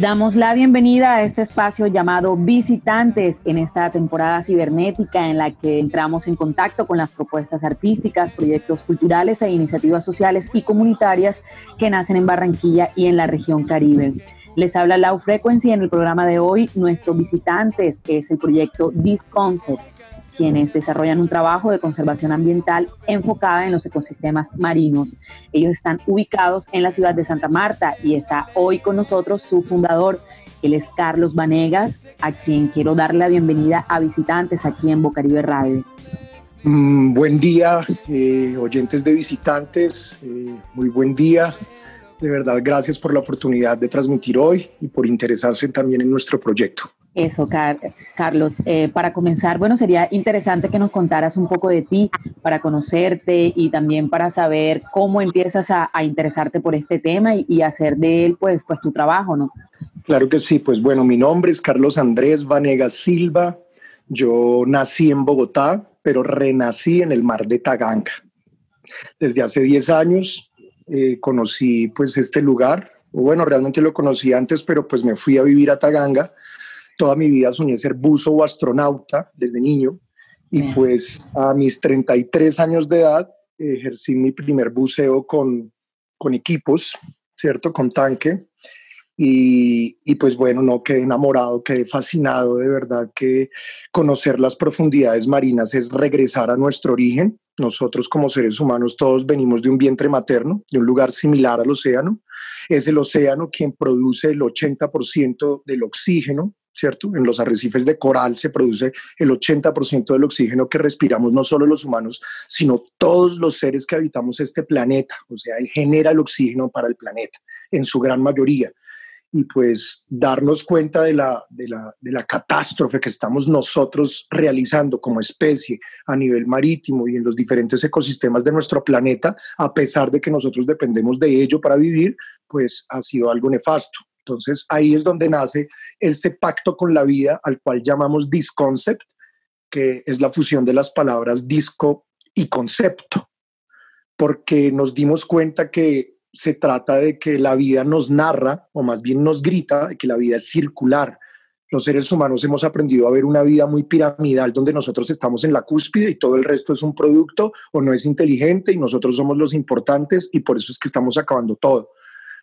damos la bienvenida a este espacio llamado Visitantes en esta temporada cibernética en la que entramos en contacto con las propuestas artísticas, proyectos culturales e iniciativas sociales y comunitarias que nacen en Barranquilla y en la región Caribe. Les habla Lau Frequency en el programa de hoy. Nuestro Visitantes es el proyecto Disconcept quienes desarrollan un trabajo de conservación ambiental enfocada en los ecosistemas marinos. Ellos están ubicados en la ciudad de Santa Marta y está hoy con nosotros su fundador, él es Carlos Vanegas, a quien quiero darle la bienvenida a visitantes aquí en Bocaribe Radio. Mm, buen día, eh, oyentes de visitantes, eh, muy buen día. De verdad, gracias por la oportunidad de transmitir hoy y por interesarse también en nuestro proyecto. Eso, Carlos. Eh, para comenzar, bueno, sería interesante que nos contaras un poco de ti para conocerte y también para saber cómo empiezas a, interesarte por este tema y, hacer de él, pues, pues, tu trabajo, ¿no? Claro que sí. Pues bueno, mi nombre es Carlos Andrés Vanegas Silva. Yo nací en Bogotá, pero renací en el mar de Taganga. Desde hace 10 años eh, conocí pues este lugar. Bueno, realmente lo conocí antes, pero pues me fui a vivir a Taganga toda mi vida soñé ser buzo o astronauta desde niño y pues a mis 33 años de edad ejercí mi primer buceo con, con equipos, ¿cierto? Con tanque. Y, y, pues bueno, no quedé enamorado, quedé fascinado, de verdad que conocer las profundidades marinas es regresar a nuestro origen. Nosotros como seres humanos todos venimos de un vientre materno, de un lugar similar al océano. Es el océano quien produce el 80% del oxígeno ¿cierto? En los arrecifes de coral se produce el 80% del oxígeno que respiramos no solo los humanos, sino todos los seres que habitamos este planeta. O sea, él genera el oxígeno para el planeta, en su gran mayoría. Y pues darnos cuenta de la, de la, de la catástrofe que estamos nosotros realizando como especie a nivel marítimo y en los diferentes ecosistemas de nuestro planeta, a pesar de que nosotros dependemos de ello para vivir, pues ha sido algo nefasto. Entonces ahí es donde nace este pacto con la vida al cual llamamos disconcept, que es la fusión de las palabras disco y concepto, porque nos dimos cuenta que se trata de que la vida nos narra, o más bien nos grita, de que la vida es circular. Los seres humanos hemos aprendido a ver una vida muy piramidal donde nosotros estamos en la cúspide y todo el resto es un producto o no es inteligente y nosotros somos los importantes y por eso es que estamos acabando todo.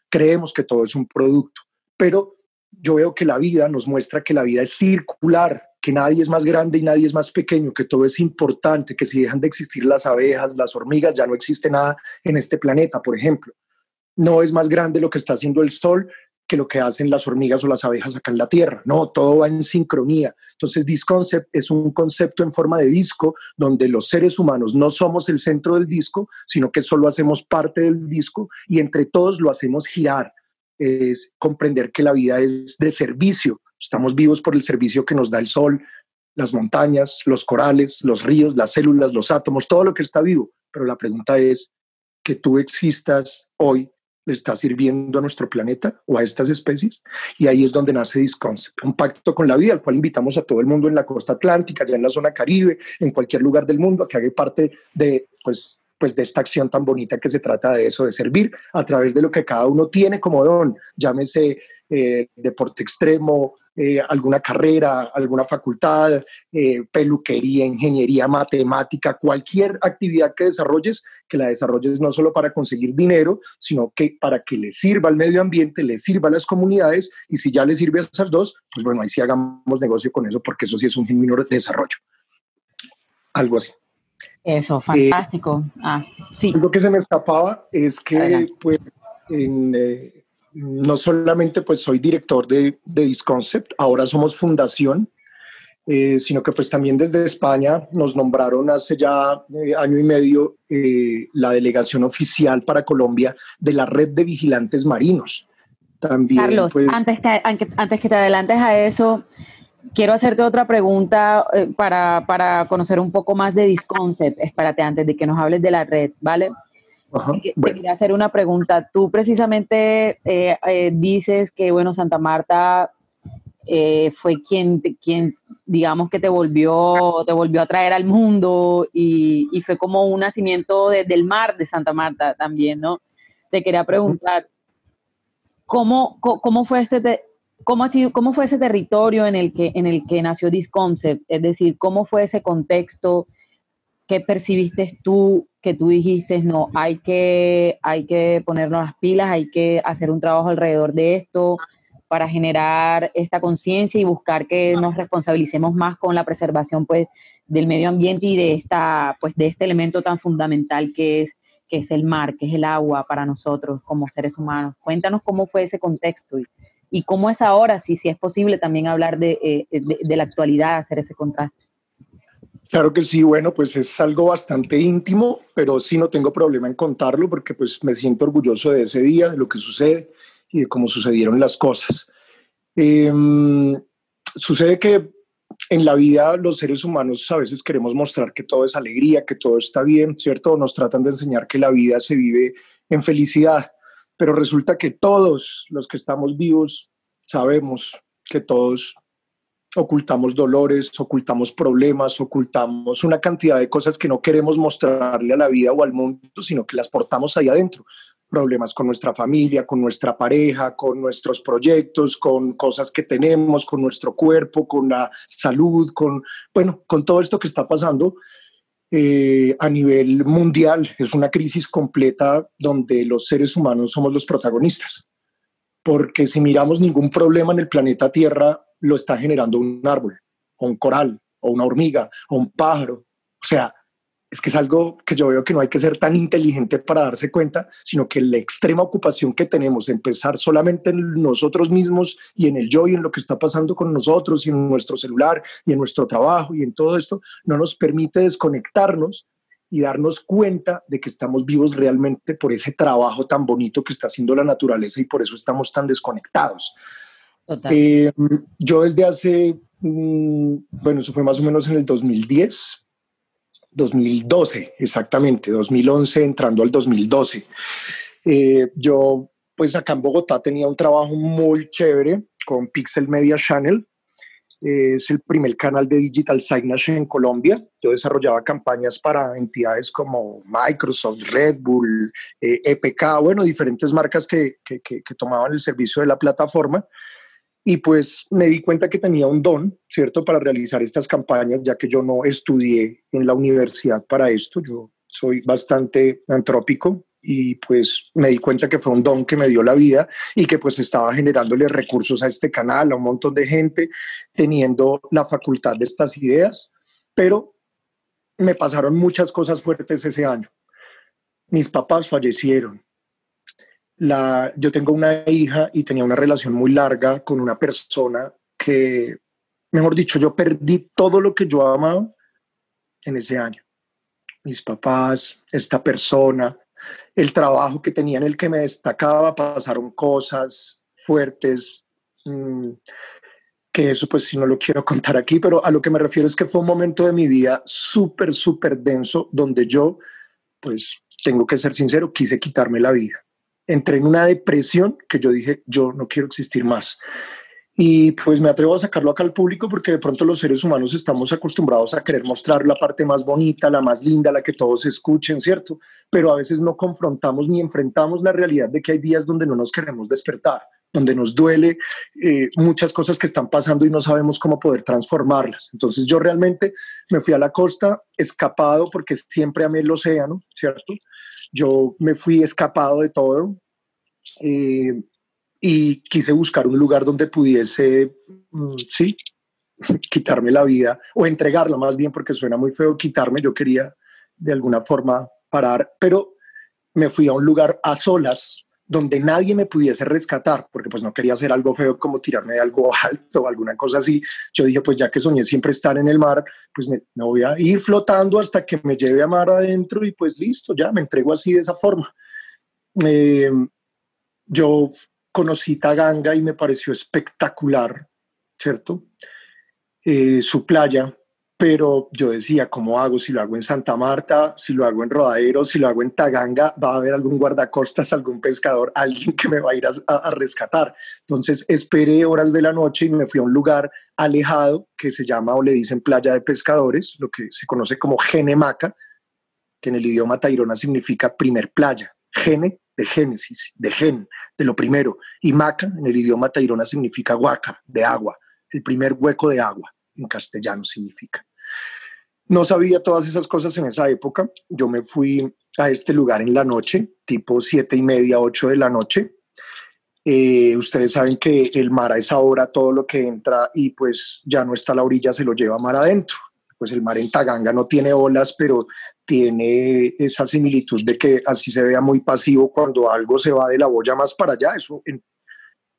Creemos que todo es un producto pero yo veo que la vida nos muestra que la vida es circular, que nadie es más grande y nadie es más pequeño, que todo es importante, que si dejan de existir las abejas, las hormigas, ya no existe nada en este planeta, por ejemplo. No es más grande lo que está haciendo el sol que lo que hacen las hormigas o las abejas acá en la Tierra. No, todo va en sincronía. Entonces, Disconcept es un concepto en forma de disco donde los seres humanos no somos el centro del disco, sino que solo hacemos parte del disco y entre todos lo hacemos girar es comprender que la vida es de servicio. Estamos vivos por el servicio que nos da el sol, las montañas, los corales, los ríos, las células, los átomos, todo lo que está vivo. Pero la pregunta es, que tú existas hoy, ¿le está sirviendo a nuestro planeta o a estas especies? Y ahí es donde nace Disconcept, un pacto con la vida al cual invitamos a todo el mundo en la costa atlántica, ya en la zona caribe, en cualquier lugar del mundo, a que haga parte de, pues, pues de esta acción tan bonita que se trata de eso, de servir a través de lo que cada uno tiene como don, llámese eh, deporte extremo, eh, alguna carrera, alguna facultad, eh, peluquería, ingeniería, matemática, cualquier actividad que desarrolles, que la desarrolles no solo para conseguir dinero, sino que para que le sirva al medio ambiente, le sirva a las comunidades y si ya le sirve a esas dos, pues bueno, ahí sí hagamos negocio con eso porque eso sí es un genuino desarrollo. Algo así. Eso, eh, fantástico. ah, sí. Lo que se me escapaba es que, pues, eh, no solamente pues soy director de, de Disconcept, ahora somos fundación, eh, sino que pues también desde España nos nombraron hace ya año y medio la delegación oficial para Colombia de la red de vigilantes marinos. También, Carlos, pues, antes, que, antes que te adelantes a eso, quiero hacerte otra pregunta eh, para, conocer un poco más de Disconcept. Espérate, antes de que nos hables de la red, ¿vale? te, quería hacer una pregunta. Tú precisamente eh, eh, dices que, bueno, Santa Marta fue quien, quien, digamos que te volvió, te volvió a traer al mundo y, y fue como un nacimiento del mar de Santa Marta también, ¿no? Te quería preguntar, ¿cómo, cómo fue este, cómo, ha sido, cómo fue ese territorio en el que, en el que nació Disconcept? Es decir, ¿cómo fue ese contexto? ¿Qué percibiste tú que tú dijiste, no, hay que, hay que ponernos las pilas, hay que hacer un trabajo alrededor de esto? para generar esta conciencia y buscar que nos responsabilicemos más con la preservación pues del medio ambiente y de esta pues de este elemento tan fundamental que es que es el mar, que es el agua para nosotros como seres humanos. Cuéntanos cómo fue ese contexto y, cómo es ahora, si, si es posible también hablar de, eh, de, de la actualidad, hacer ese contraste. Claro que sí, bueno, pues es algo bastante íntimo, pero sí no tengo problema en contarlo porque pues me siento orgulloso de ese día, de lo que sucede y de cómo sucedieron las cosas. Em, sucede que en la vida los seres humanos a veces queremos mostrar que todo es alegría, que todo está bien, ¿cierto? Nos tratan de enseñar que la vida se vive en felicidad, pero resulta que todos los que estamos vivos sabemos que todos ocultamos dolores, ocultamos problemas, ocultamos una cantidad de cosas que no queremos mostrarle a la vida o al mundo, sino que las portamos ahí adentro. Problemas con nuestra familia, con nuestra pareja, con nuestros proyectos, con cosas que tenemos, con nuestro cuerpo, con la salud, con, bueno, con todo esto que está pasando eh, a nivel mundial. Es una crisis completa donde los seres humanos somos los protagonistas. Porque si miramos ningún problema en el planeta Tierra, lo está generando un árbol, o un coral, o una hormiga, o un pájaro. O sea, es que es algo que yo veo que no hay que ser tan inteligente para darse cuenta, sino que la extrema ocupación que tenemos en pensar solamente en nosotros mismos y en el yo y en lo que está pasando con nosotros y en nuestro celular y en nuestro trabajo y en todo esto, no nos permite desconectarnos y darnos cuenta de que estamos vivos realmente por ese trabajo tan bonito que está haciendo la naturaleza y por eso estamos tan desconectados. Eh, yo desde hace, mm, bueno, eso fue más o menos en el 2010, 2012, exactamente, 2011 entrando al 2012. Eh, yo, pues acá en Bogotá tenía un trabajo muy chévere con Pixel Media Channel. Eh, es el primer canal de digital signage en Colombia. Yo desarrollaba campañas para entidades como Microsoft, Red Bull, EPK, eh, e bueno, diferentes marcas que, que, que tomaban el servicio de la plataforma. Y pues me di cuenta que tenía un don, ¿cierto?, para realizar estas campañas, ya que yo no estudié en la universidad para esto. Yo soy bastante antrópico y pues me di cuenta que fue un don que me dio la vida y que pues estaba generándole recursos a este canal, a un montón de gente, teniendo la facultad de estas ideas, pero me pasaron muchas cosas fuertes ese año. Mis papás fallecieron, yo tengo una hija y tenía una relación muy larga con una persona que, mejor dicho, yo perdí todo lo que yo amaba en ese año. Mis papás, esta persona, el trabajo que tenía en el que me destacaba, pasaron cosas fuertes, mm, que eso pues si no lo quiero contar aquí, pero a lo que me refiero es que fue un momento de mi vida súper, súper denso donde yo, pues tengo que ser sincero, quise quitarme la vida entré en una depresión que yo dije, yo no quiero existir más. Y pues me atrevo a sacarlo acá al público porque de pronto los seres humanos estamos acostumbrados a querer mostrar la parte más bonita, la más linda, la que todos escuchen, ¿cierto? Pero a veces no confrontamos ni enfrentamos la realidad de que hay días donde no nos queremos despertar, donde nos duele eh, muchas cosas que están pasando y no sabemos cómo poder transformarlas. Entonces yo realmente me fui a la costa escapado porque siempre amé el océano, ¿cierto? Yo me fui escapado de todo eh, y quise buscar un lugar donde pudiese, mm, sí, quitarme la vida o entregarla más bien porque suena muy feo quitarme, yo quería de alguna forma parar, pero me fui a un lugar a solas donde nadie me pudiese rescatar, porque pues no quería hacer algo feo como tirarme de algo alto o alguna cosa así. Yo dije, pues ya que soñé siempre estar en el mar, pues me, voy a ir flotando hasta que me lleve a mar adentro y pues listo, ya me entrego así de esa forma. Eh, yo conocí Taganga y me pareció espectacular, ¿cierto? Eh, su playa, pero yo decía, ¿cómo hago? Si lo hago en Santa Marta, si lo hago en Rodadero, si lo hago en Taganga, va a haber algún guardacostas, algún pescador, alguien que me va a ir a, rescatar. Entonces esperé horas de la noche y me fui a un lugar alejado que se llama o le dicen playa de pescadores, lo que se conoce como Genemaca, que en el idioma tairona significa primer playa. Gene de génesis, de gen, de lo primero. Y maca en el idioma tairona significa huaca, de agua, el primer hueco de agua en castellano significa. No sabía todas esas cosas en esa época. Yo me fui a este lugar en la noche, tipo siete y media, ocho de la noche. Eh, ustedes saben que el mar a esa hora, todo lo que entra y pues ya no está a la orilla, se lo lleva mar adentro. Pues el mar en Taganga no tiene olas, pero tiene esa similitud de que así se vea muy pasivo cuando algo se va de la boya más para allá. Eso en,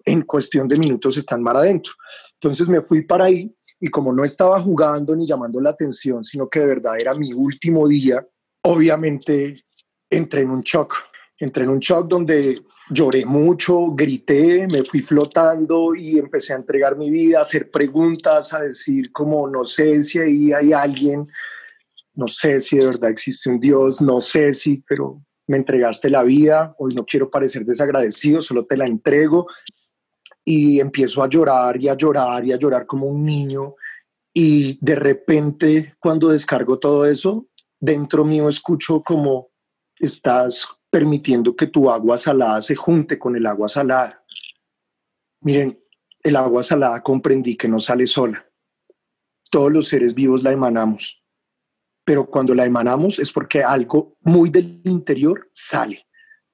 en cuestión de minutos está en mar adentro. Entonces me fui para ahí y como no estaba jugando ni llamando la atención, sino que de verdad era mi último día, obviamente entré en un shock. Entré en un shock donde lloré mucho, grité, me fui flotando y empecé a entregar mi vida, a hacer preguntas, a decir como no sé si ahí hay alguien, no sé si de verdad existe un Dios, no sé si, pero me entregaste la vida, hoy no quiero parecer desagradecido, solo te la entrego y empiezo a llorar y a llorar y a llorar como un niño y de repente cuando descargo todo eso, dentro mío escucho como estás permitiendo que tu agua salada se junte con el agua salada. Miren, el agua salada comprendí que no sale sola. Todos los seres vivos la emanamos, pero cuando la emanamos es porque algo muy del interior sale,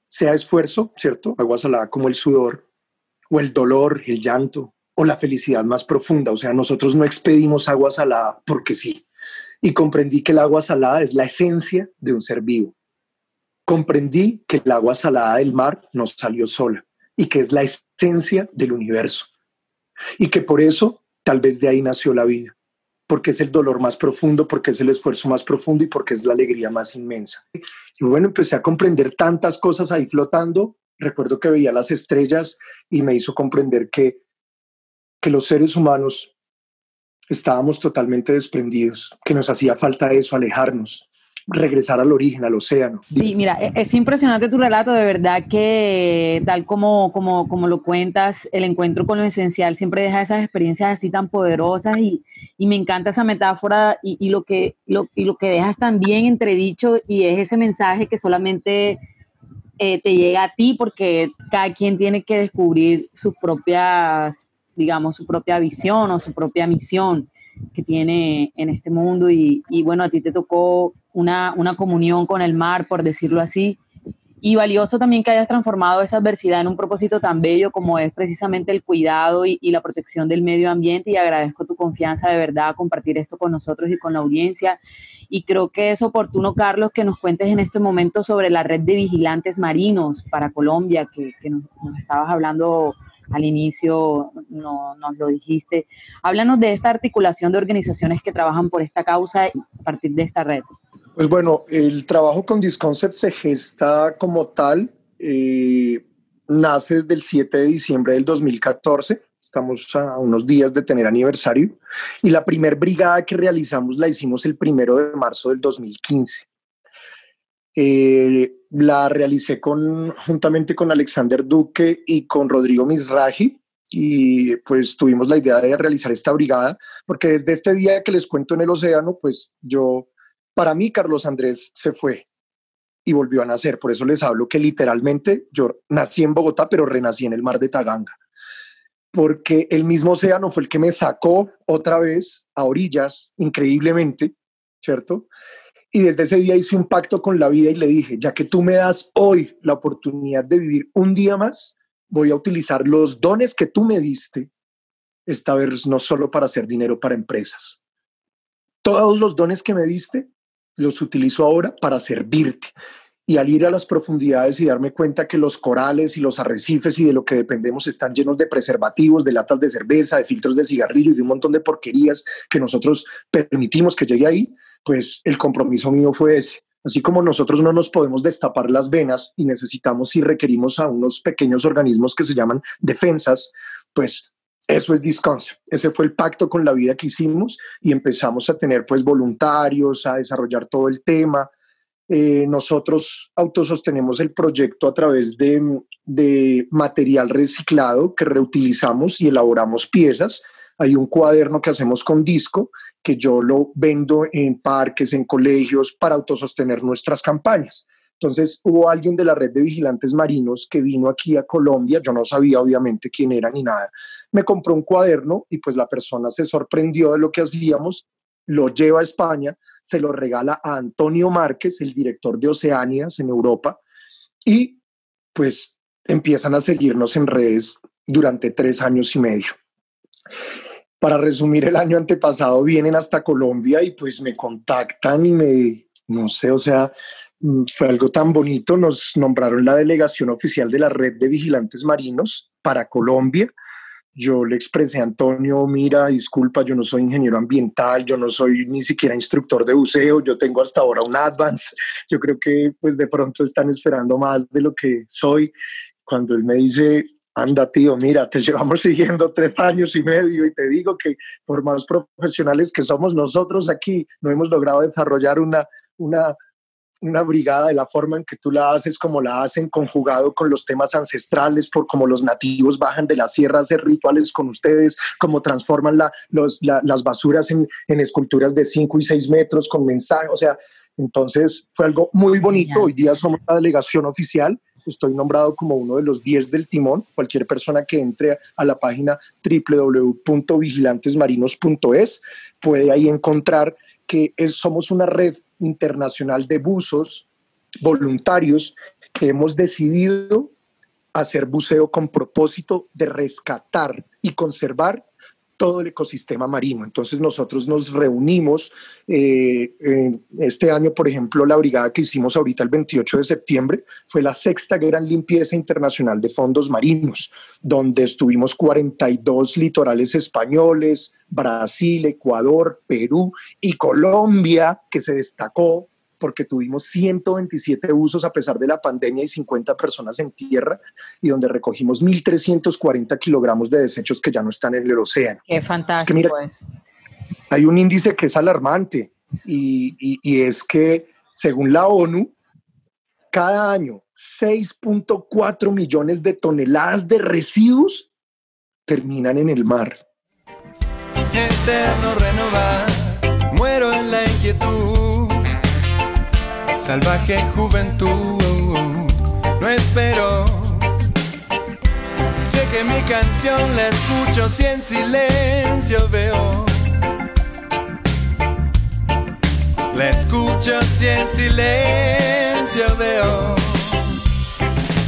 sea esfuerzo, ¿cierto? Agua salada como el sudor, o el dolor, el llanto o la felicidad más profunda. O sea, nosotros no expedimos agua salada porque sí. Y comprendí que el agua salada es la esencia de un ser vivo. Comprendí que el agua salada del mar no salió sola y que es la esencia del universo. Y que por eso tal vez de ahí nació la vida, porque es el dolor más profundo, porque es el esfuerzo más profundo y porque es la alegría más inmensa. Y bueno, empecé a comprender tantas cosas ahí flotando recuerdo que veía las estrellas y me hizo comprender que, que los seres humanos estábamos totalmente desprendidos, que nos hacía falta eso, alejarnos, regresar al origen, al océano. Sí, mira, e-, es impresionante tu relato, de verdad que tal como, como, como lo cuentas, el encuentro con lo esencial siempre deja esas experiencias así tan poderosas y, y me encanta esa metáfora y, y, lo que, lo, y lo que dejas también entredicho y es ese mensaje que solamente eh, te llega a ti porque cada quien tiene que descubrir sus propias, digamos, su propia visión o su propia misión que tiene en este mundo. Y, y bueno, a ti te tocó una, una comunión con el mar, por decirlo así, y valioso también que hayas transformado esa adversidad en un propósito tan bello como es precisamente el cuidado y, la protección del medio ambiente y agradezco tu confianza de verdad a compartir esto con nosotros y con la audiencia. Y creo que es oportuno, Carlos, que nos cuentes en este momento sobre la red de vigilantes marinos para Colombia, que, nos, estabas hablando al inicio, no, nos lo dijiste. Háblanos de esta articulación de organizaciones que trabajan por esta causa a partir de esta red. Pues bueno, el trabajo con Disconcept se gesta como tal, eh, nace desde el 7 de diciembre del 2014, estamos a unos días de tener aniversario, y la primer brigada que realizamos la hicimos el primero de marzo del 2015. Eh, la realicé con, juntamente con Alexander Duque y con Rodrigo Misraji, y pues tuvimos la idea de realizar esta brigada, porque desde este día que les cuento en el océano, pues yo para mí, Carlos Andrés se fue y volvió a nacer. Por eso les hablo que literalmente yo nací en Bogotá, pero renací en el mar de Taganga. Porque el mismo océano fue el que me sacó otra vez a orillas, increíblemente, ¿cierto? Y desde ese día hice un pacto con la vida y le dije, ya que tú me das hoy la oportunidad de vivir un día más, voy a utilizar los dones que tú me diste, esta vez no solo para hacer dinero para empresas. Todos los dones que me diste los utilizo ahora para servirte. Y al ir a las profundidades y darme cuenta que los corales y los arrecifes y de lo que dependemos están llenos de preservativos, de latas de cerveza, de filtros de cigarrillo y de un montón de porquerías que nosotros permitimos que llegue ahí, pues el compromiso mío fue ese. Así como nosotros no nos podemos destapar las venas y necesitamos y requerimos a unos pequeños organismos que se llaman defensas, pues Eso es Disconcept. Ese fue el pacto con la vida que hicimos y empezamos a tener pues voluntarios, a desarrollar todo el tema. Eh, nosotros autosostenemos el proyecto a través de, de material reciclado que reutilizamos y elaboramos piezas. Hay un cuaderno que hacemos con disco que yo lo vendo en parques, en colegios, para autosostener nuestras campañas. Entonces hubo alguien de la red de vigilantes marinos que vino aquí a Colombia, yo no sabía obviamente quién era ni nada, me compró un cuaderno y pues la persona se sorprendió de lo que hacíamos, lo lleva a España, se lo regala a Antonio Márquez, el director de Oceánias en Europa, y pues empiezan a seguirnos en redes durante tres años y medio. Para resumir, el año antepasado vienen hasta Colombia y pues me contactan y me, no sé, o sea, fue algo tan bonito, nos nombraron la delegación oficial de la red de vigilantes marinos para Colombia. Yo le expresé a Antonio, mira, disculpa, yo no soy ingeniero ambiental, yo no soy ni siquiera instructor de buceo, yo tengo hasta ahora un advance. Yo creo que pues de pronto están esperando más de lo que soy. Cuando él me dice, anda tío, mira, te llevamos siguiendo tres años y medio y te digo que por más profesionales que somos nosotros aquí, no hemos logrado desarrollar una, una, una brigada de la forma en que tú la haces, como la hacen, conjugado con los temas ancestrales, por cómo los nativos bajan de la sierra a hacer rituales con ustedes, cómo transforman la, los, las basuras en, en, esculturas de 5 y 6 metros con mensaje. O sea, entonces fue algo muy bonito. Hoy día somos la delegación oficial. Estoy nombrado como uno de los 10 del timón. Cualquier persona que entre a la página www.vigilantesmarinos.es puede ahí encontrar que somos una red internacional de buzos voluntarios que hemos decidido hacer buceo con propósito de rescatar y conservar todo el ecosistema marino. Entonces nosotros nos reunimos, eh, este año, por ejemplo, la brigada que hicimos ahorita el 28 de septiembre fue la sexta gran limpieza internacional de fondos marinos, donde estuvimos 42 litorales españoles, Brasil, Ecuador, Perú y Colombia, que se destacó porque tuvimos 127 usos a pesar de la pandemia y 50 personas en tierra y donde recogimos 1.340 kilogramos de desechos que ya no están en el océano. Qué fantástico Hay un índice que es alarmante y, y es que según la ONU, cada año 6.4 millones de toneladas de residuos terminan en el mar. Eterno renovar, muero en la inquietud salvaje juventud. No espero. Sé que mi canción la escucho si en silencio veo. La escucho si en silencio veo.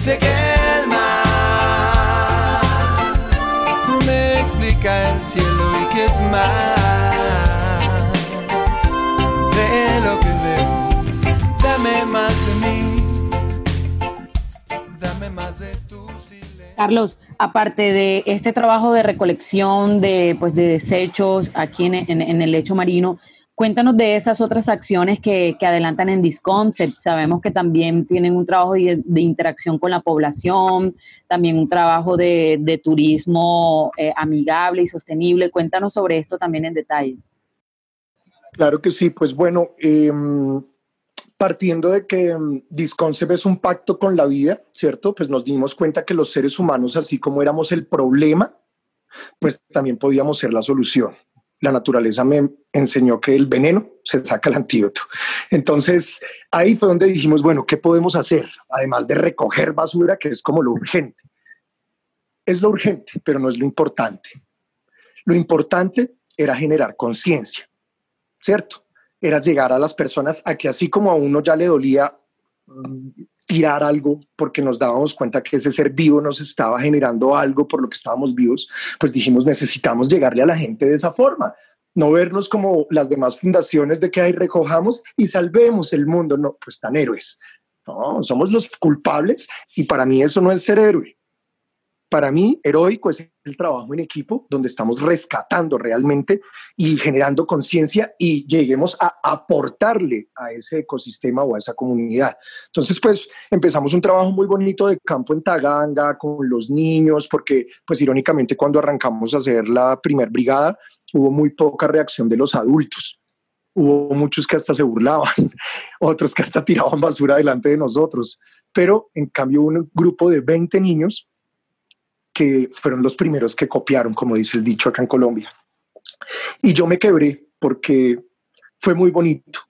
Sé que el mar me explica el cielo y que es más de lo que más de mí, dame más de tu silencio. Carlos, aparte de este trabajo de recolección de, pues, de desechos aquí en, en, el lecho marino, Cuéntanos de esas otras acciones que, que, adelantan en Disconcept. Sabemos que también tienen un trabajo de, de interacción con la población, también un trabajo de, de turismo eh, amigable y sostenible. Cuéntanos sobre esto también en detalle. Claro que sí, pues bueno, eh, partiendo de que um, Disconcept es un pacto con la vida, ¿cierto? Pues nos dimos cuenta que los seres humanos, así como éramos el problema, pues también podíamos ser la solución. La naturaleza me enseñó que el veneno se saca el antídoto. Entonces, ahí fue donde dijimos, bueno, ¿qué podemos hacer? Además de recoger basura, que es como lo urgente. Es lo urgente, pero no es lo importante. Lo importante era generar conciencia, ¿cierto? Era llegar a las personas a que así como a uno ya le dolía mm, tirar algo porque nos dábamos cuenta que ese ser vivo nos estaba generando algo por lo que estábamos vivos, pues dijimos necesitamos llegarle a la gente de esa forma, no vernos como las demás fundaciones de que ahí recojamos y salvemos el mundo, no, pues tan héroes. No, somos los culpables y para mí eso no es ser héroe. Para mí, heroico es el trabajo en equipo, donde estamos rescatando realmente y generando conciencia y lleguemos a aportarle a ese ecosistema o a esa comunidad. Entonces, pues empezamos un trabajo muy bonito de campo en Taganga con los niños, porque pues irónicamente cuando arrancamos a hacer la primer brigada, hubo muy poca reacción de los adultos. Hubo muchos que hasta se burlaban, otros que hasta tiraban basura delante de nosotros, pero en cambio un grupo de 20 niños que fueron los primeros que copiaron, como dice el dicho acá en Colombia. Y yo me quebré porque fue muy bonito.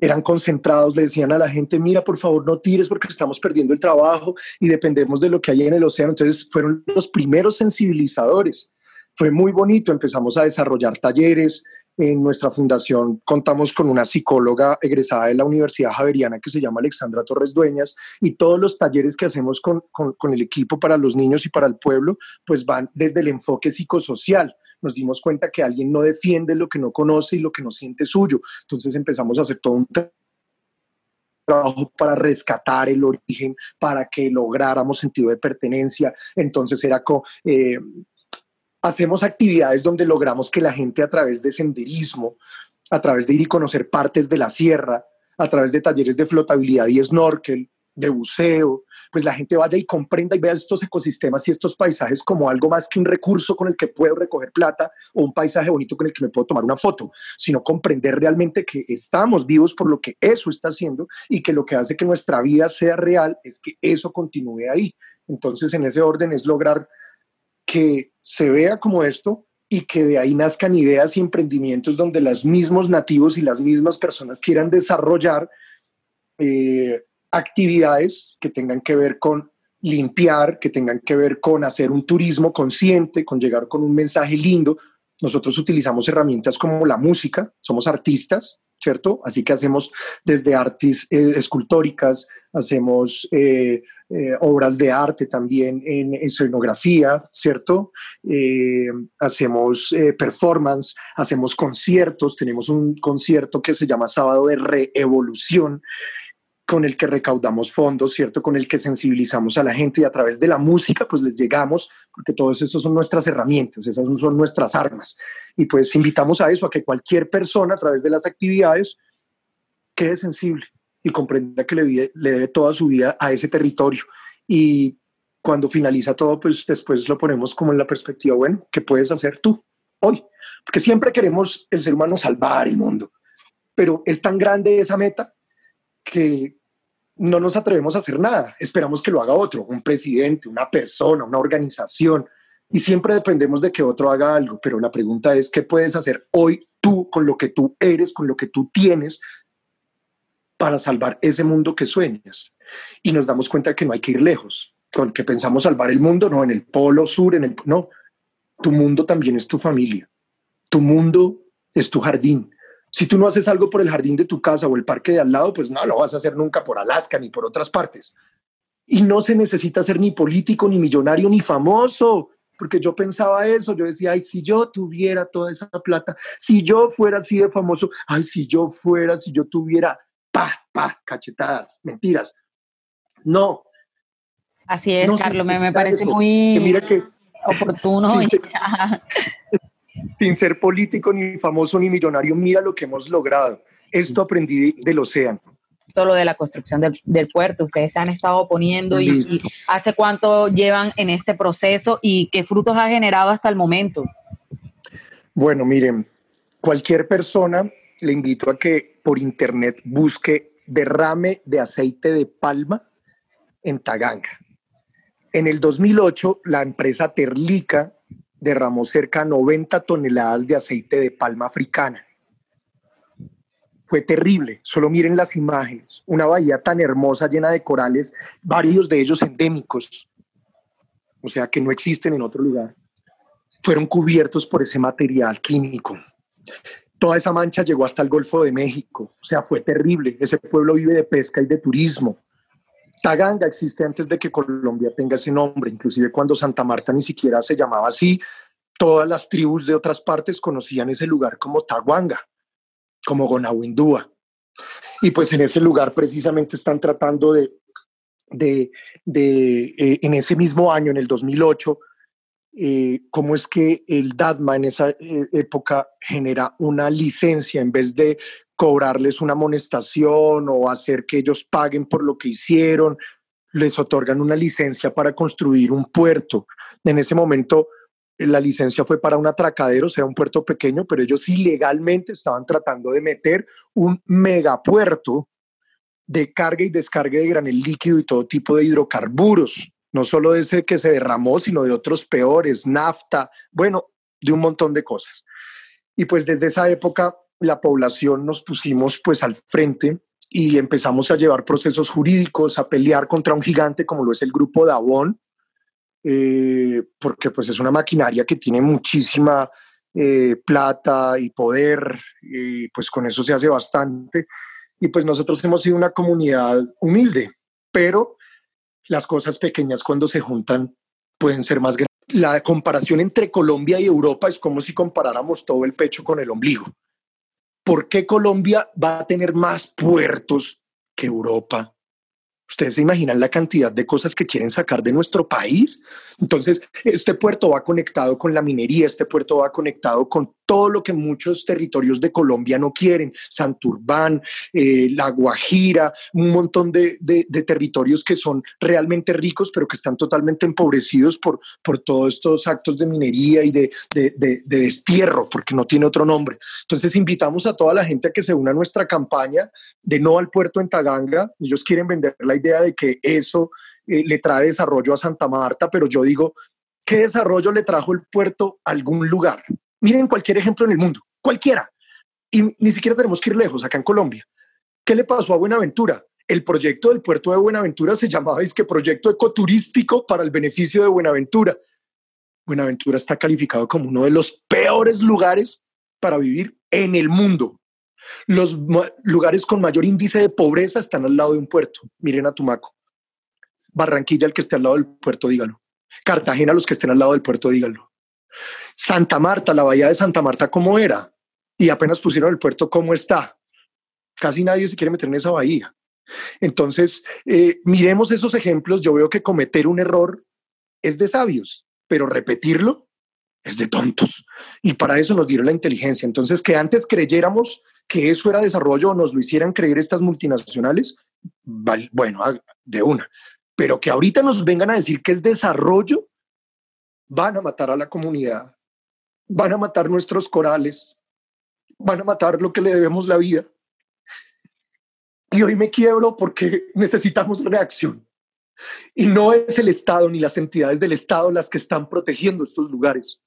Eran concentrados, le decían a la gente, mira, por favor, no tires porque estamos perdiendo el trabajo y dependemos de lo que hay en el océano. Entonces fueron los primeros sensibilizadores. Fue muy bonito, empezamos a desarrollar talleres, en nuestra fundación contamos con una psicóloga egresada de la Universidad Javeriana que se llama Alexandra Torres Dueñas y todos los talleres que hacemos con, con, el equipo para los niños y para el pueblo, pues van desde el enfoque psicosocial nos dimos cuenta que alguien no defiende lo que no conoce y lo que no siente suyo. Entonces empezamos a hacer todo un trabajo para rescatar el origen, para que lográramos sentido de pertenencia. Entonces era co, eh, hacemos actividades donde logramos que la gente a través de senderismo, a través de ir y conocer partes de la sierra, a través de talleres de flotabilidad y snorkel, de buceo, pues la gente vaya y comprenda y vea estos ecosistemas y estos paisajes como algo más que un recurso con el que puedo recoger plata o un paisaje bonito con el que me puedo tomar una foto, sino comprender realmente que estamos vivos por lo que eso está haciendo y que lo que hace que nuestra vida sea real es que eso continúe ahí. Entonces, en ese orden es lograr que se vea como esto y que de ahí nazcan ideas y emprendimientos donde los mismos nativos y las mismas personas quieran desarrollar eh, actividades que tengan que ver con limpiar, que tengan que ver con hacer un turismo consciente, con llegar con un mensaje lindo. Nosotros utilizamos herramientas como la música, somos artistas, ¿cierto? Así que hacemos desde artes eh, escultóricas, hacemos eh, eh, obras de arte también en escenografía, ¿cierto? hacemos performance, hacemos conciertos, tenemos un concierto que se llama Sábado de Reevolución, con el que recaudamos fondos, ¿cierto? Con el que sensibilizamos a la gente y a través de la música, pues les llegamos, porque todos esos son nuestras herramientas, esas son nuestras armas. Y pues invitamos a eso, a que cualquier persona a través de las actividades quede sensible y comprenda que le, le debe toda su vida a ese territorio. Y cuando finaliza todo, pues después lo ponemos como en la perspectiva, bueno, ¿qué puedes hacer tú hoy? Porque siempre queremos el ser humano salvar el mundo, pero es tan grande esa meta que no nos atrevemos a hacer nada, esperamos que lo haga otro, un presidente, una persona, una organización, y siempre dependemos de que otro haga algo, pero la pregunta es, ¿qué puedes hacer hoy tú con lo que tú eres, con lo que tú tienes, para salvar ese mundo que sueñas? Y nos damos cuenta que no hay que ir lejos, con que pensamos salvar el mundo, no en el polo sur, en el... No, tu mundo también es tu familia, tu mundo es tu jardín, si tú no haces algo por el jardín de tu casa o el parque de al lado, pues no lo vas a hacer nunca por Alaska ni por otras partes. Y no se necesita ser ni político, ni millonario, ni famoso, porque yo pensaba eso, yo decía, ay, si yo tuviera toda esa plata, si yo fuera así de famoso, ay, si yo fuera, si yo tuviera, pa, pa, cachetadas, mentiras. No. Así es, Carlos, me, parece muy mira que, oportuno. sin ser político, ni famoso, ni millonario, mira lo que hemos logrado. Esto aprendí del océano. Todo lo de la construcción del, puerto, ustedes se han estado oponiendo y, hace cuánto llevan en este proceso y qué frutos ha generado hasta el momento. Bueno, miren, cualquier persona le invito a que por internet busque derrame de aceite de palma en Taganga. En el 2008, la empresa Terlica derramó cerca de 90 toneladas de aceite de palma africana. Fue terrible, solo miren las imágenes, una bahía tan hermosa llena de corales, varios de ellos endémicos, o sea que no existen en otro lugar, fueron cubiertos por ese material químico. Toda esa mancha llegó hasta el Golfo de México, o sea, fue terrible. Ese pueblo vive de pesca y de turismo. Taganga existe antes de que Colombia tenga ese nombre, inclusive cuando Santa Marta ni siquiera se llamaba así, todas las tribus de otras partes conocían ese lugar como Taguanga, como Gonawindúa. Y pues en ese lugar precisamente están tratando de de, eh, en ese mismo año, en el 2008, eh, cómo es que el DADMA en esa eh, época genera una licencia en vez de cobrarles una amonestación o hacer que ellos paguen por lo que hicieron, les otorgan una licencia para construir un puerto. En ese momento la licencia fue para un atracadero, o sea, un puerto pequeño, pero ellos ilegalmente estaban tratando de meter un megapuerto de carga y descarga de granel líquido y todo tipo de hidrocarburos, no solo de ese que se derramó, sino de otros peores, nafta, bueno, de un montón de cosas. Y pues desde esa época la población nos pusimos pues al frente y empezamos a llevar procesos jurídicos, a pelear contra un gigante como lo es el grupo Davon, eh, porque pues es una maquinaria que tiene muchísima eh, plata y poder, y pues con eso se hace bastante. Y pues nosotros hemos sido una comunidad humilde, pero las cosas pequeñas cuando se juntan pueden ser más grandes. La comparación entre Colombia y Europa es como si comparáramos todo el pecho con el ombligo. ¿Por qué Colombia va a tener más puertos que Europa? ¿Ustedes se imaginan la cantidad de cosas que quieren sacar de nuestro país? Entonces, este puerto va conectado con la minería, este puerto va conectado con todo lo que muchos territorios de Colombia no quieren, Santurbán, eh, La Guajira, un montón de, territorios que son realmente ricos, pero que están totalmente empobrecidos por, por todos estos actos de minería y de, de destierro, porque no tiene otro nombre. Entonces invitamos a toda la gente a que se una a nuestra campaña de no al puerto en Taganga. Ellos quieren vender la idea de que eso eh, le trae desarrollo a Santa Marta, pero yo digo, ¿qué desarrollo le trajo el puerto a algún lugar? Miren cualquier ejemplo en el mundo, cualquiera. Y ni siquiera tenemos que ir lejos, acá en Colombia. ¿Qué le pasó a Buenaventura? El proyecto del puerto de Buenaventura se llamaba es que proyecto ecoturístico para el beneficio de Buenaventura. Buenaventura está calificado como uno de los peores lugares para vivir en el mundo. Los lugares con mayor índice de pobreza están al lado de un puerto. Miren a Tumaco. Barranquilla, el que esté al lado del puerto, díganlo. Cartagena, los que estén al lado del puerto, díganlo. Santa Marta, la bahía de Santa Marta, ¿cómo era? Y apenas pusieron el puerto, ¿cómo está? Casi nadie se quiere meter en esa bahía. Entonces, eh, miremos esos ejemplos. Yo veo que cometer un error es de sabios, pero repetirlo es de tontos. Y para eso nos dieron la inteligencia. Entonces, que antes creyéramos que eso era desarrollo o nos lo hicieran creer estas multinacionales, bueno, de una. Pero que ahorita nos vengan a decir que es desarrollo, van a matar a la comunidad, van a matar nuestros corales, van a matar lo que le debemos la vida. Y hoy me quiebro porque necesitamos reacción. Y no es el Estado ni las entidades del Estado las que están protegiendo estos lugares.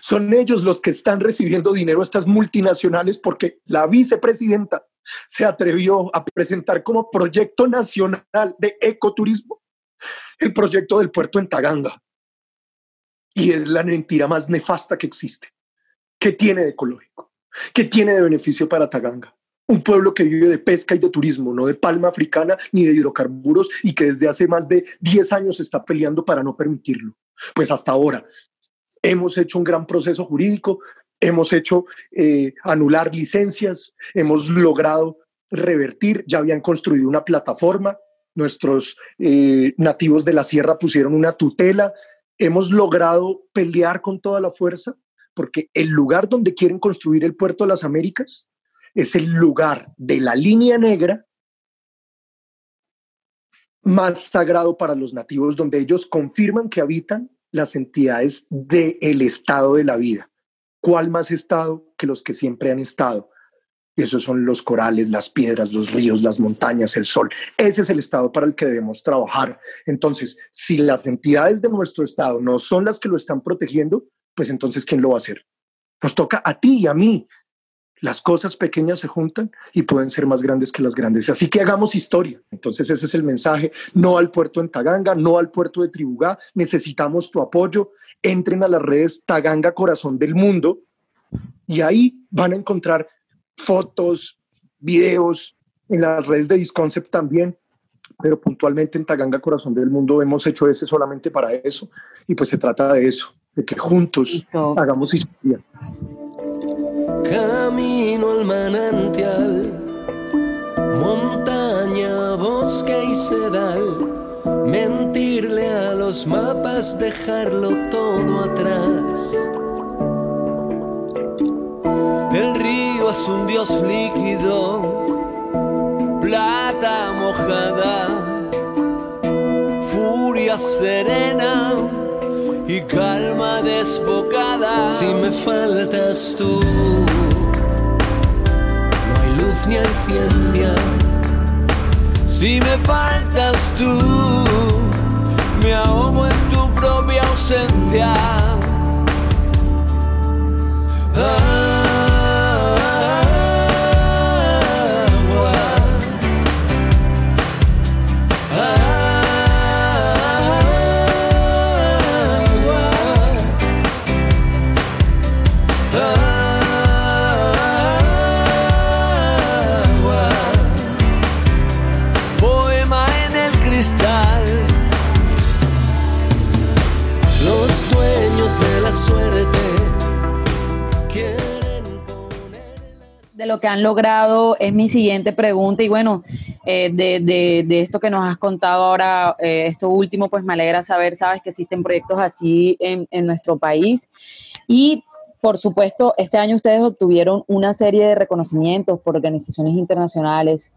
Son ellos los que están recibiendo dinero a estas multinacionales porque la vicepresidenta se atrevió a presentar como proyecto nacional de ecoturismo el proyecto del puerto en Taganga. Y es la mentira más nefasta que existe. ¿Qué tiene de ecológico? ¿Qué tiene de beneficio para Taganga? Un pueblo que vive de pesca y de turismo, no de palma africana ni de hidrocarburos y que desde hace más de 10 años está peleando para no permitirlo. Pues hasta ahora hemos hecho un gran proceso jurídico, hemos hecho eh, anular licencias, hemos logrado revertir, ya habían construido una plataforma, nuestros eh, nativos de la sierra pusieron una tutela hemos logrado pelear con toda la fuerza, porque el lugar donde quieren construir el puerto de las Américas es el lugar de la línea negra más sagrado para los nativos, donde ellos confirman que habitan las entidades del estado de la vida. ¿Cuál más estado que los que siempre han estado? Esos son los corales, las piedras, los ríos, las montañas, el sol. Ese es el estado para el que debemos trabajar. Entonces, si las entidades de nuestro estado no son las que lo están protegiendo, pues entonces, ¿quién lo va a hacer? Nos toca a ti y a mí. Las cosas pequeñas se juntan y pueden ser más grandes que las grandes. Así que hagamos historia. Entonces ese es el mensaje. No al puerto en Taganga, no al puerto de Tribugá. Necesitamos tu apoyo. Entren a las redes Taganga Corazón del Mundo y ahí van a encontrar fotos, videos, en las redes de Disconcept también, pero puntualmente en Taganga Corazón del Mundo hemos hecho ese solamente para eso y pues se trata de eso, de que juntos hagamos historia. Camino al manantial, montaña, bosque y sedal, mentirle a los mapas, dejarlo todo atrás. El río es un dios líquido, plata mojada, furia serena y calma desbocada. Si me faltas tú, no hay luz ni hay ciencia. Si me faltas tú, me ahogo en tu propia ausencia. Poema lo que han logrado es mi siguiente pregunta y bueno, eh, de, de- de esto que nos has contado ahora, eh, esto último, pues me alegra saber, sabes, que existen proyectos así en, en nuestro país y por supuesto, este año ustedes obtuvieron una serie de reconocimientos por organizaciones internacionales.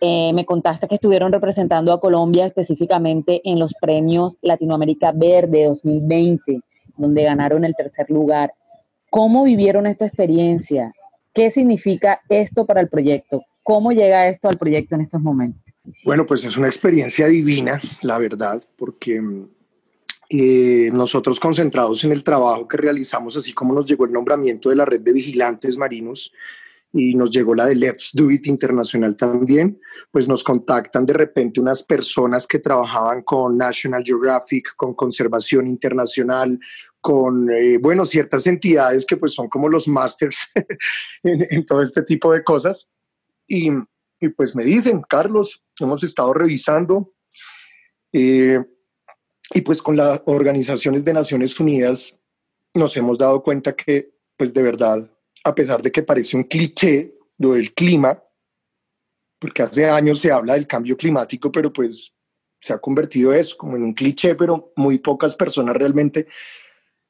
Eh, me contaste que estuvieron representando a Colombia específicamente en los premios Latinoamérica Verde 2020, donde ganaron el tercer lugar. ¿Cómo vivieron esta experiencia? ¿Qué significa esto para el proyecto? ¿Cómo llega esto al proyecto en estos momentos? Bueno, pues es una experiencia divina, la verdad, porque eh, nosotros concentrados en el trabajo que realizamos, así como nos llegó el nombramiento de la red de vigilantes marinos y nos llegó la de Let's Do It Internacional también, pues nos contactan de repente unas personas que trabajaban con National Geographic, con Conservación Internacional, con, eh, bueno, ciertas entidades que pues son como los masters en, en todo este tipo de cosas. Y, y pues me dicen, Carlos, hemos estado revisando eh, y pues con las organizaciones de Naciones Unidas nos hemos dado cuenta que pues de verdad, a pesar de que parece un cliché lo del clima, porque hace años se habla del cambio climático, pero pues se ha convertido eso como en un cliché, pero muy pocas personas realmente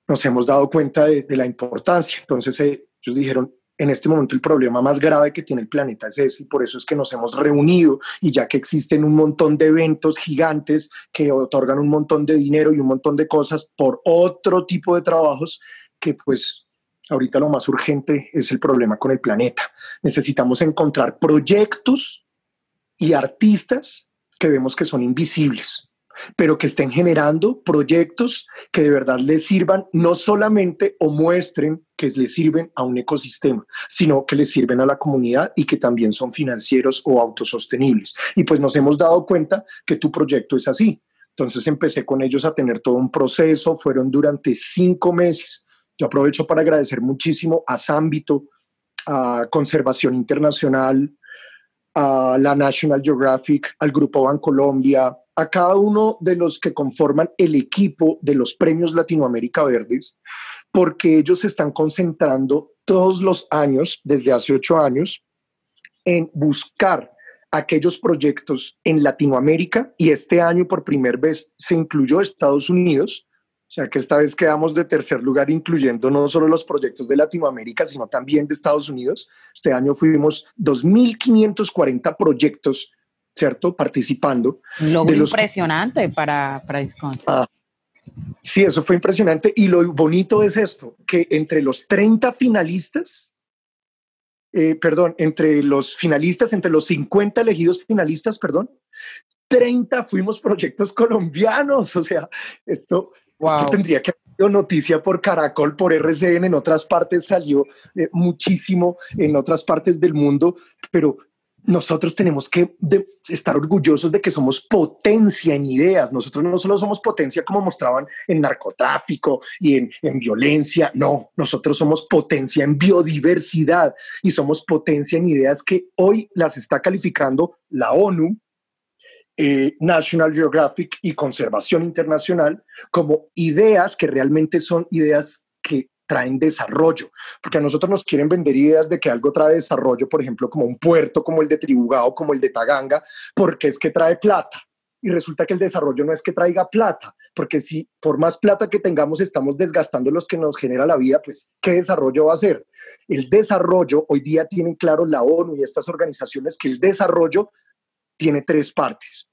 nos hemos dado cuenta de, la importancia. Entonces eh, ellos dijeron, en este momento el problema más grave que tiene el planeta es ese y por eso es que nos hemos reunido y ya que existen un montón de eventos gigantes que otorgan un montón de dinero y un montón de cosas por otro tipo de trabajos que pues ahorita lo más urgente es el problema con el planeta. Necesitamos encontrar proyectos y artistas que vemos que son invisibles, pero que estén generando proyectos que de verdad les sirvan no solamente o muestren que les sirven a un ecosistema, sino que les sirven a la comunidad y que también son financieros o autosostenibles. Y pues nos hemos dado cuenta que tu proyecto es así. Entonces empecé con ellos a tener todo un proceso, fueron durante cinco meses. Yo aprovecho para agradecer muchísimo a Zambito, a Conservación Internacional, a la National Geographic, al Grupo Bancolombia, a cada uno de los que conforman el equipo de los premios Latinoamérica Verdes, porque ellos se están concentrando todos los años, desde hace ocho años, en buscar aquellos proyectos en Latinoamérica y este año por primera vez se incluyó Estados Unidos, o sea que esta vez quedamos de tercer lugar incluyendo no solo los proyectos de Latinoamérica, sino también de Estados Unidos. Este año fuimos 2.540 proyectos, ¿cierto? Participando. Logro De los- impresionante para, para Wisconsin. Ah, Sí, eso fue impresionante. Y lo bonito es esto, que entre los 30 finalistas, eh, perdón, entre los finalistas, entre los 50 elegidos finalistas, perdón, 30 fuimos proyectos colombianos. O sea, esto, Wow. esto tendría que haber sido noticia por Caracol, por RCN, en otras partes salió eh, muchísimo, en otras partes del mundo, pero nosotros tenemos que estar orgullosos de que somos potencia en ideas. Nosotros no solo somos potencia como mostraban en narcotráfico y en, en violencia, no, nosotros somos potencia en biodiversidad y somos potencia en ideas que hoy las está calificando la ONU, eh, National Geographic y Conservación Internacional como ideas que realmente son ideas que traen desarrollo, porque a nosotros nos quieren vender ideas de que algo trae desarrollo, por ejemplo, como un puerto, como el de Tribugao, como el de Taganga, porque es que trae plata. Y resulta que el desarrollo no es que traiga plata, porque si por más plata que tengamos estamos desgastando los que nos genera la vida, pues ¿qué desarrollo va a ser? El desarrollo, hoy día tienen claro la ONU y estas organizaciones que el desarrollo tiene tres partes.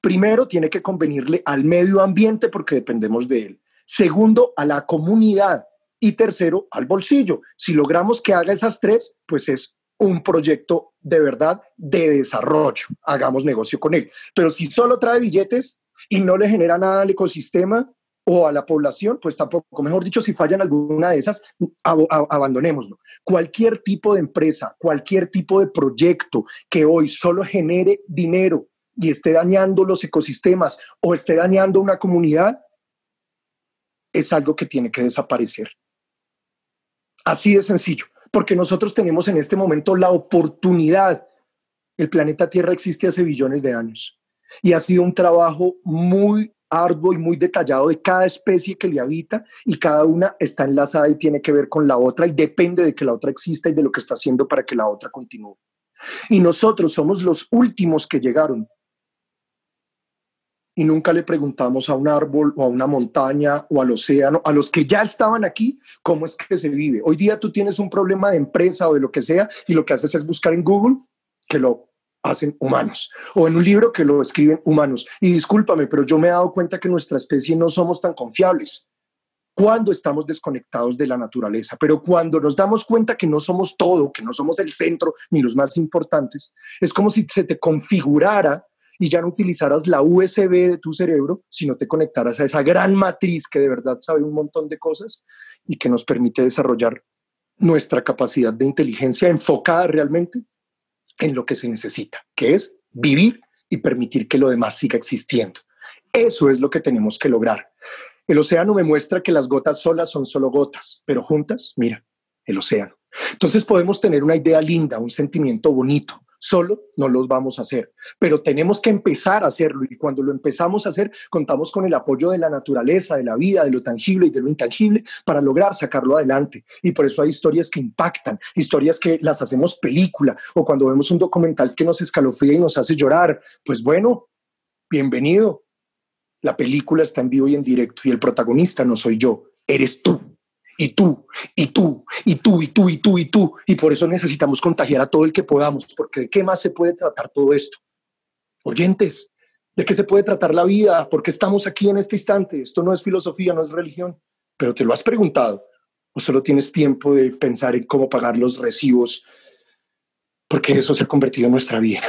Primero, tiene que convenirle al medio ambiente porque dependemos de él. Segundo, a la comunidad. Y tercero, al bolsillo. Si logramos que haga esas tres, pues es un proyecto de verdad de desarrollo. Hagamos negocio con él. Pero si solo trae billetes y no le genera nada al ecosistema o a la población, pues tampoco, mejor dicho, si fallan alguna de esas, abandonémoslo. Cualquier tipo de empresa, cualquier tipo de proyecto que hoy solo genere dinero y esté dañando los ecosistemas o esté dañando una comunidad, es algo que tiene que desaparecer. Así de sencillo, porque nosotros tenemos en este momento la oportunidad. El planeta Tierra existe hace billones de años y ha sido un trabajo muy arduo y muy detallado de cada especie que le habita y cada una está enlazada y tiene que ver con la otra y depende de que la otra exista y de lo que está haciendo para que la otra continúe. Y nosotros somos los últimos que llegaron y nunca le preguntamos a un árbol o a una montaña o al océano, a los que ya estaban aquí, cómo es que se vive. Hoy día tú tienes un problema de empresa o de lo que sea y lo que haces es buscar en Google que lo hacen humanos o en un libro que lo escriben humanos. Y discúlpame, pero yo me he dado cuenta que nuestra especie no somos tan confiables cuando estamos desconectados de la naturaleza, pero cuando nos damos cuenta que no somos todo, que no somos el centro ni los más importantes, es como si se te configurara y ya no utilizaras la USB de tu cerebro, sino te conectaras a esa gran matriz que de verdad sabe un montón de cosas y que nos permite desarrollar nuestra capacidad de inteligencia enfocada realmente en lo que se necesita, que es vivir y permitir que lo demás siga existiendo. Eso es lo que tenemos que lograr. El océano me muestra que las gotas solas son solo gotas, pero juntas, mira, el océano. Entonces podemos tener una idea linda, un sentimiento bonito, Solo no los vamos a hacer, pero tenemos que empezar a hacerlo y cuando lo empezamos a hacer, contamos con el apoyo de la naturaleza, de la vida, de lo tangible y de lo intangible para lograr sacarlo adelante. Y por eso hay historias que impactan, historias que las hacemos película o cuando vemos un documental que nos escalofría y nos hace llorar, pues bueno, bienvenido. La película está en vivo y en directo y el protagonista no soy yo, eres tú y tú, y tú, y tú, y tú, y tú, y tú. Y por eso necesitamos contagiar a todo el que podamos, porque ¿de qué más se puede tratar todo esto? Oyentes, ¿de qué se puede tratar la vida? ¿Por qué estamos aquí en este instante? Esto no es filosofía, no es religión, pero te lo has preguntado. O solo tienes tiempo de pensar en cómo pagar los recibos, porque eso se ha convertido en nuestra vida.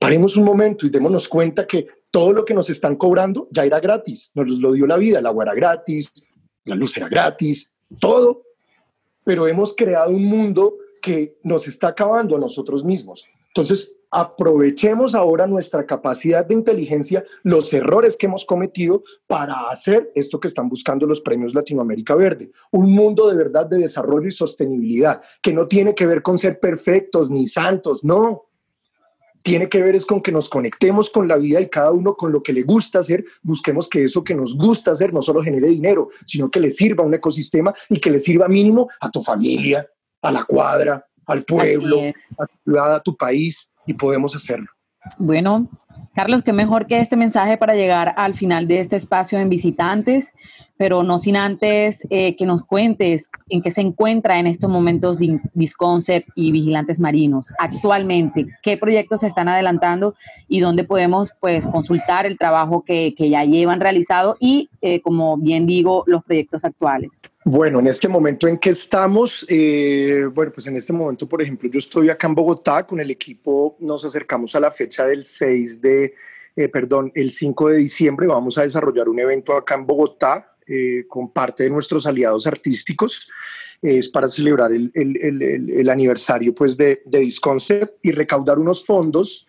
Paremos un momento y démonos cuenta que todo lo que nos están cobrando ya era gratis, nos lo dio la vida, el agua era gratis, la luz era gratis, todo, pero hemos creado un mundo que nos está acabando a nosotros mismos. Entonces, aprovechemos ahora nuestra capacidad de inteligencia, los errores que hemos cometido para hacer esto que están buscando los premios Latinoamérica Verde, un mundo de verdad de desarrollo y sostenibilidad, que no tiene que ver con ser perfectos ni santos, no, tiene que ver es con que nos conectemos con la vida y cada uno con lo que le gusta hacer, busquemos que eso que nos gusta hacer no solo genere dinero, sino que le sirva a un ecosistema y que le sirva mínimo a tu familia, a la cuadra, al pueblo, a tu ciudad, a tu país, y podemos hacerlo. Bueno, Carlos, qué mejor que este mensaje para llegar al final de este espacio en visitantes, pero no sin antes eh, que nos cuentes en qué se encuentra en estos momentos Disconcept y Vigilantes Marinos actualmente, qué proyectos se están adelantando y dónde podemos pues consultar el trabajo que, ya llevan realizado y, eh, como bien digo, los proyectos actuales. Bueno, en este momento en que estamos, eh, bueno, pues en este momento, por ejemplo, yo estoy acá en Bogotá con el equipo, nos acercamos a la fecha del 6 de, eh, perdón, el 5 de diciembre, vamos a desarrollar un evento acá en Bogotá eh, con parte de nuestros aliados artísticos. es para celebrar el, el, el, aniversario pues, de, de Disconcept y recaudar unos fondos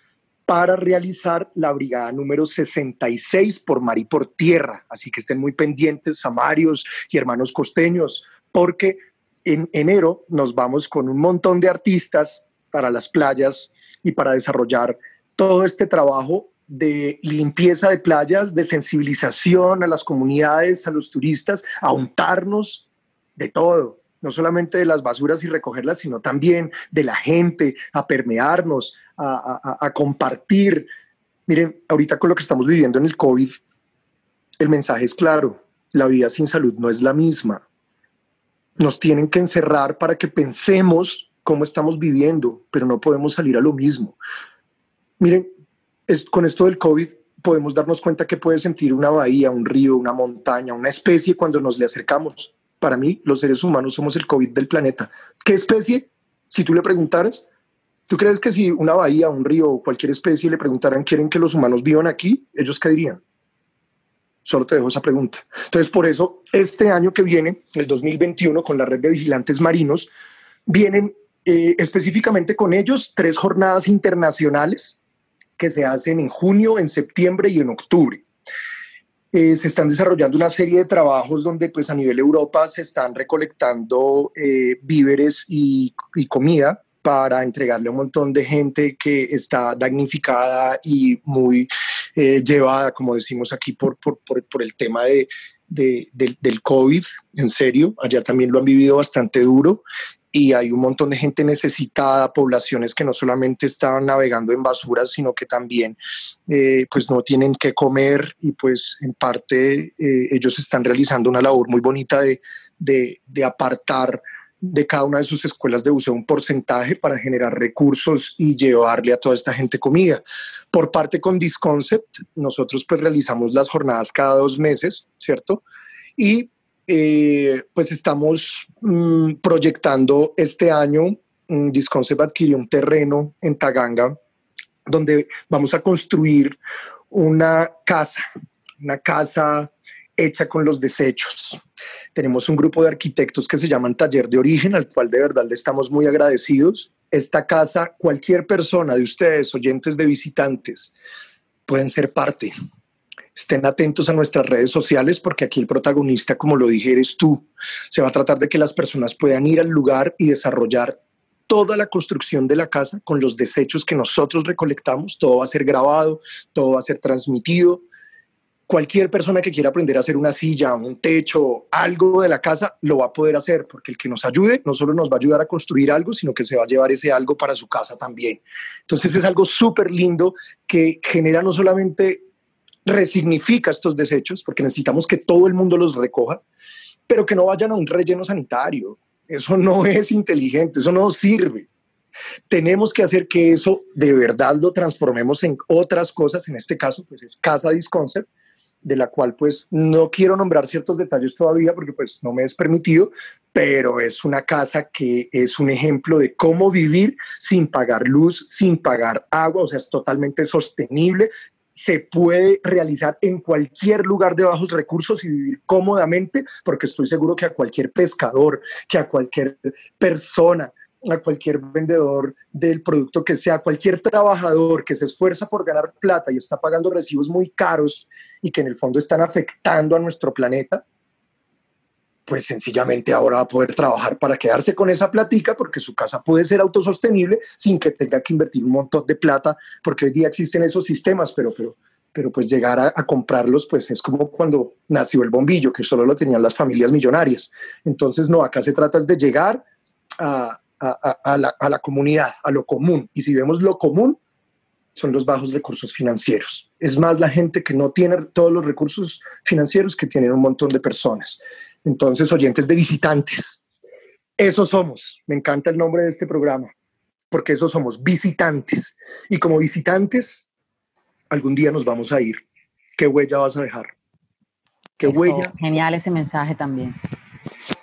para realizar la brigada número 66 por mar y por tierra. Así que estén muy pendientes, samarios y hermanos costeños, porque en enero nos vamos con un montón de artistas para las playas y para desarrollar todo este trabajo de limpieza de playas, de sensibilización a las comunidades, a los turistas, a untarnos de todo, no solamente de las basuras y recogerlas, sino también de la gente, a permearnos, a, compartir. Miren, ahorita con lo que estamos viviendo en el COVID, el mensaje es claro, la vida sin salud no es la misma. Nos tienen que encerrar para que pensemos cómo estamos viviendo, pero no podemos salir a lo mismo. Miren, con esto del COVID podemos darnos cuenta que puede sentir una bahía, un río, una montaña, una especie cuando nos le acercamos. Para mí, los seres humanos somos el COVID del planeta. ¿Qué especie? Si tú le preguntaras, ¿tú crees que si una bahía, un río o cualquier especie le preguntaran, ¿quieren que los humanos vivan aquí? ¿Ellos qué dirían? Solo te dejo esa pregunta. Entonces, por eso, este año que viene, el 2021, con la red de vigilantes marinos, vienen eh, específicamente con ellos tres jornadas internacionales que se hacen en junio, en septiembre y en octubre. Eh, se están desarrollando una serie de trabajos donde pues a nivel Europa se están recolectando eh, víveres y, comida para entregarle a un montón de gente que está damnificada y muy eh, llevada, como decimos aquí, por, por, por, el tema de, del COVID, en serio. Allá también lo han vivido bastante duro y hay un montón de gente necesitada, poblaciones que no solamente están navegando en basuras, sino que también eh, pues no tienen que comer y pues en parte eh, ellos están realizando una labor muy bonita de, de, apartar de cada una de sus escuelas de buceo un porcentaje para generar recursos y llevarle a toda esta gente comida. Por parte con Disconcept, nosotros pues realizamos las jornadas cada dos meses, ¿cierto? Y eh, pues estamos mm, proyectando este año, mm, Disconcept adquirió un terreno en Taganga donde vamos a construir una casa, una casa hecha con los desechos. Tenemos un grupo de arquitectos que se llaman Taller de Origen, al cual de verdad le estamos muy agradecidos. Esta casa, cualquier persona de ustedes, oyentes de visitantes, pueden ser parte estén atentos a nuestras redes sociales porque aquí el protagonista, como lo dije, eres tú. Se va a tratar de que las personas puedan ir al lugar y desarrollar toda la construcción de la casa con los desechos que nosotros recolectamos. Todo va a ser grabado, todo va a ser transmitido. Cualquier persona que quiera aprender a hacer una silla, un techo, algo de la casa, lo va a poder hacer, porque el que nos ayude no solo nos va a ayudar a construir algo, sino que se va a llevar ese algo para su casa también. Entonces es algo súper lindo que genera no solamente resignifica estos desechos, porque necesitamos que todo el mundo los recoja, pero que no vayan a un relleno sanitario. Eso no es inteligente, eso no sirve. Tenemos que hacer que eso de verdad lo transformemos en otras cosas, en este caso pues es Casa Disconcept, de la cual pues no quiero nombrar ciertos detalles todavía porque pues no me es permitido, pero es una casa que es un ejemplo de cómo vivir sin pagar luz, sin pagar agua, o sea, es totalmente sostenible, se puede realizar en cualquier lugar de bajos recursos y vivir cómodamente, porque estoy seguro que a cualquier pescador, que a cualquier persona, a cualquier vendedor del producto que sea, cualquier trabajador que se esfuerza por ganar plata y está pagando recibos muy caros y que en el fondo están afectando a nuestro planeta, pues sencillamente ahora va a poder trabajar para quedarse con esa platica porque su casa puede ser autosostenible sin que tenga que invertir un montón de plata porque hoy día existen esos sistemas, pero, pero, pero pues llegar a, comprarlos pues es como cuando nació el bombillo, que solo lo tenían las familias millonarias. Entonces, no, acá se trata de llegar a, a, la, a la comunidad, a lo común. Y si vemos lo común, son los bajos recursos financieros. Es más la gente que no tiene todos los recursos financieros que tienen un montón de personas. Entonces, oyentes de visitantes, eso somos. Me encanta el nombre de este programa, porque eso somos visitantes. Y como visitantes, algún día nos vamos a ir. ¿Qué huella vas a dejar? ¿Qué huella? Genial ese mensaje también.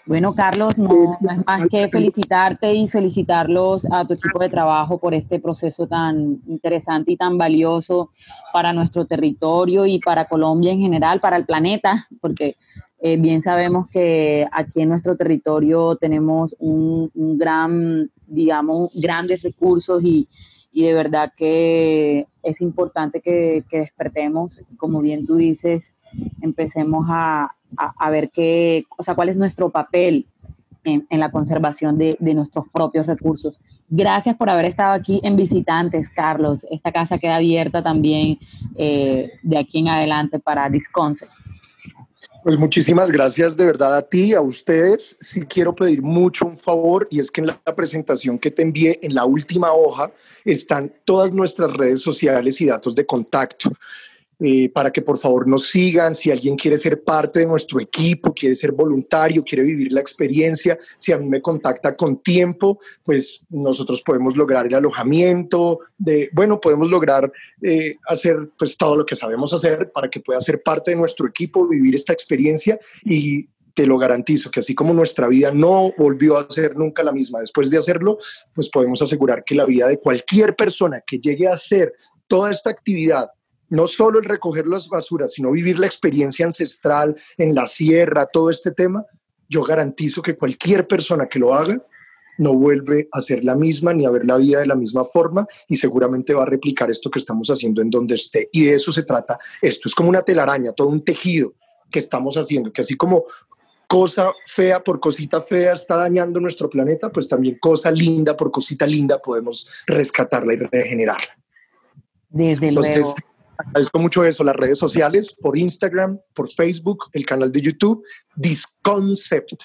Bueno, Carlos, no, no, es más que felicitarte y felicitarlos a tu equipo de trabajo por este proceso tan interesante y tan valioso para nuestro territorio y para Colombia en general, para el planeta, porque eh, bien sabemos que aquí en nuestro territorio tenemos un, gran, digamos, grandes recursos y, de verdad que es importante que, despertemos, como bien tú dices, empecemos a, ver qué, o sea, cuál es nuestro papel en, la conservación de, nuestros propios recursos. Gracias por haber estado aquí en Visitantes, Carlos. Esta casa queda abierta también eh, de aquí en adelante para Disconce. Pues muchísimas gracias de verdad a ti, a ustedes. Sí quiero pedir mucho un favor y es que en la presentación que te envié, en la última hoja, están todas nuestras redes sociales y datos de contacto. Eh, para que por favor nos sigan. Si alguien quiere ser parte de nuestro equipo, quiere ser voluntario, quiere vivir la experiencia, si a mí me contacta con tiempo, pues nosotros podemos lograr el alojamiento, de, bueno, podemos lograr eh, hacer pues todo lo que sabemos hacer para que pueda ser parte de nuestro equipo, vivir esta experiencia y te lo garantizo que así como nuestra vida no volvió a ser nunca la misma después de hacerlo, pues podemos asegurar que la vida de cualquier persona que llegue a hacer toda esta actividad no solo el recoger las basuras, sino vivir la experiencia ancestral en la sierra, todo este tema, yo garantizo que cualquier persona que lo haga no vuelve a ser la misma ni a ver la vida de la misma forma y seguramente va a replicar esto que estamos haciendo en donde esté. Y de eso se trata. Esto es como una telaraña, todo un tejido que estamos haciendo, que así como cosa fea por cosita fea está dañando nuestro planeta, pues también cosa linda por cosita linda podemos rescatarla y regenerarla. Desde luego. Agradezco mucho eso, las redes sociales, por Instagram, por Facebook, el canal de YouTube, Disconcept,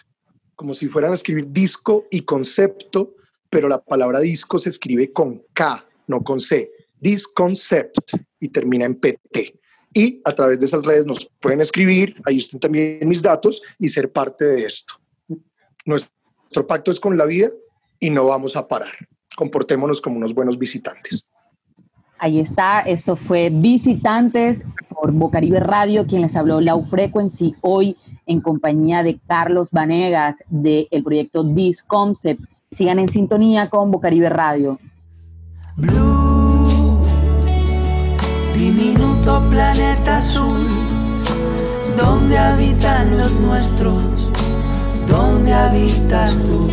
como si fueran a escribir disco y concepto, pero la palabra disco se escribe con K, no con C. Disconcept y termina en PT. Y a través de esas redes nos pueden escribir, ahí están también mis datos y ser parte de esto. Nuestro pacto es con la vida y no vamos a parar. Comportémonos como unos buenos visitantes. Ahí está, esto fue Visitantes por Bocaribe Radio, quien les habló Low Frequency hoy en compañía de Carlos Vanegas del proyecto This Concept. Sigan en sintonía con Bocaribe Radio. Blue, diminuto planeta azul, donde habitan los nuestros, donde habitas tú.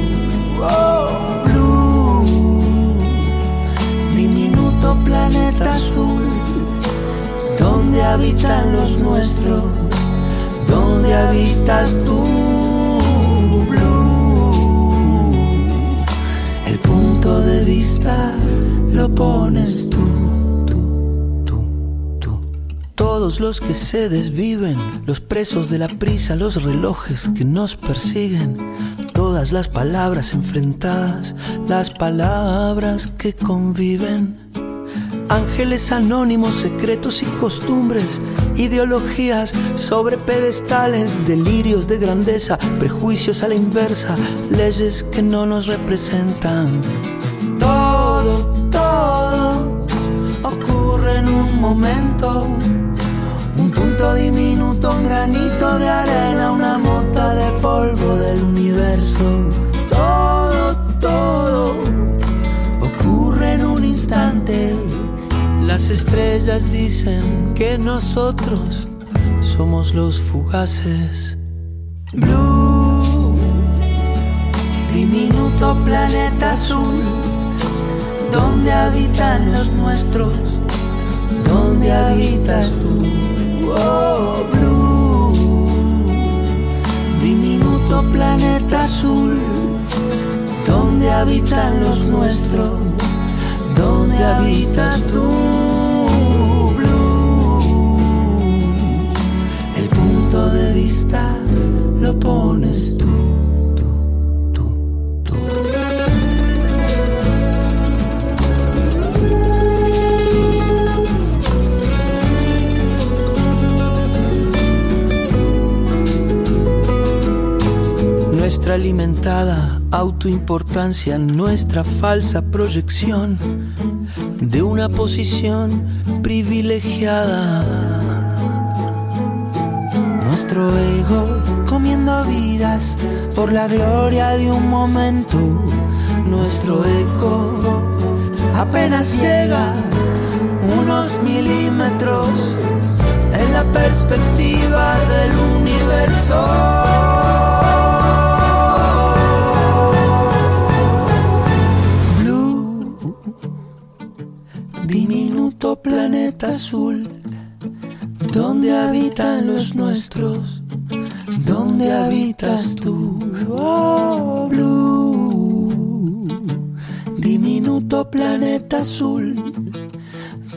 Planeta azul, donde habitan los nuestros, donde habitas tú. El punto de vista lo pones tú, tú, tú. Todos los que se desviven, los presos de la prisa, los relojes que nos persiguen todas las palabras enfrentadas, las palabras que conviven. Ángeles anónimos, secretos y costumbres, ideologías sobre pedestales, delirios de grandeza, prejuicios a la inversa, leyes que no nos representan. Todo, todo ocurre en un momento. Un punto diminuto, un granito de arena, una mota de polvo del universo. Todo, todo ocurre en un instante las estrellas dicen que nosotros somos los fugaces. Blue, diminuto planeta azul, donde habitan los nuestros, donde habitas tú. Oh, blue, diminuto planeta azul, donde habitan los nuestros donde habitas tú, de vista lo pones tú, tú, tú, tú. Nuestra alimentada autoimportancia, nuestra falsa proyección de una posición privilegiada. Nuestro ego comiendo vidas por la gloria de un momento. Nuestro eco apenas llega unos milímetros en la perspectiva del universo. planeta azul, donde habitan los nuestros, donde habitas tú, oh, blue, diminuto planeta azul,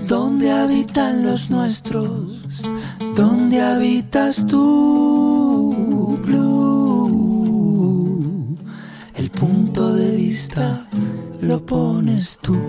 donde habitan los nuestros? ¿Dónde habitas tú, Blue? El punto de vista lo pones tú.